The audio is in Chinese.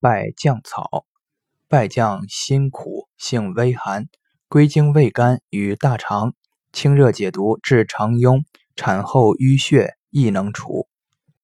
败酱草败酱辛苦性微寒，归经胃肝与大肠，清热解毒，治肠痈，产后淤血亦能除。